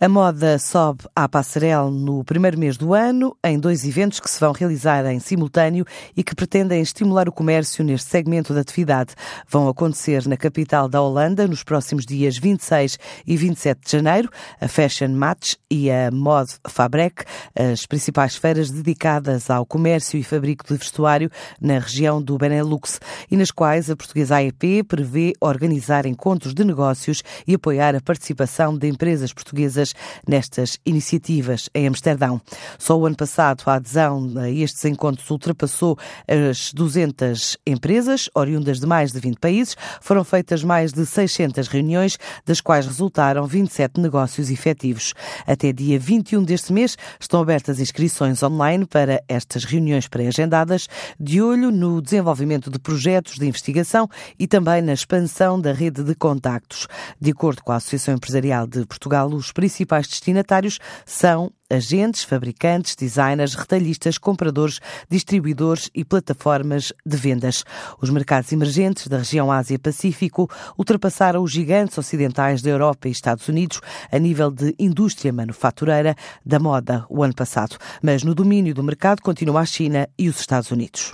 A moda sobe à passarela no primeiro mês do ano, em dois eventos que se vão realizar em simultâneo e que pretendem estimular o comércio neste segmento da atividade. Vão acontecer na capital da Holanda nos próximos dias 26 e 27 de janeiro, a Fashion Match e a Mod Fabrek, as principais feiras dedicadas ao comércio e fabrico de vestuário na região do Benelux e nas quais a portuguesa AEP prevê organizar encontros de negócios e apoiar a participação de empresas portuguesas nestas iniciativas em Amsterdão. Só o ano passado a adesão a estes encontros ultrapassou as 200 empresas, oriundas de mais de 20 países. Foram feitas mais de 600 reuniões, das quais resultaram 27 negócios efetivos. Até dia 21 deste mês estão abertas inscrições online para estas reuniões pré-agendadas, de olho no desenvolvimento de projetos de investigação e também na expansão da rede de contactos. De acordo com a Associação Empresarial de Portugal, os principais principais destinatários são agentes, fabricantes, designers, retalhistas, compradores, distribuidores e plataformas de vendas. Os mercados emergentes da região Ásia-Pacífico ultrapassaram os gigantes ocidentais da Europa e Estados Unidos a nível de indústria manufatureira da moda o ano passado, mas no domínio do mercado continua a China e os Estados Unidos.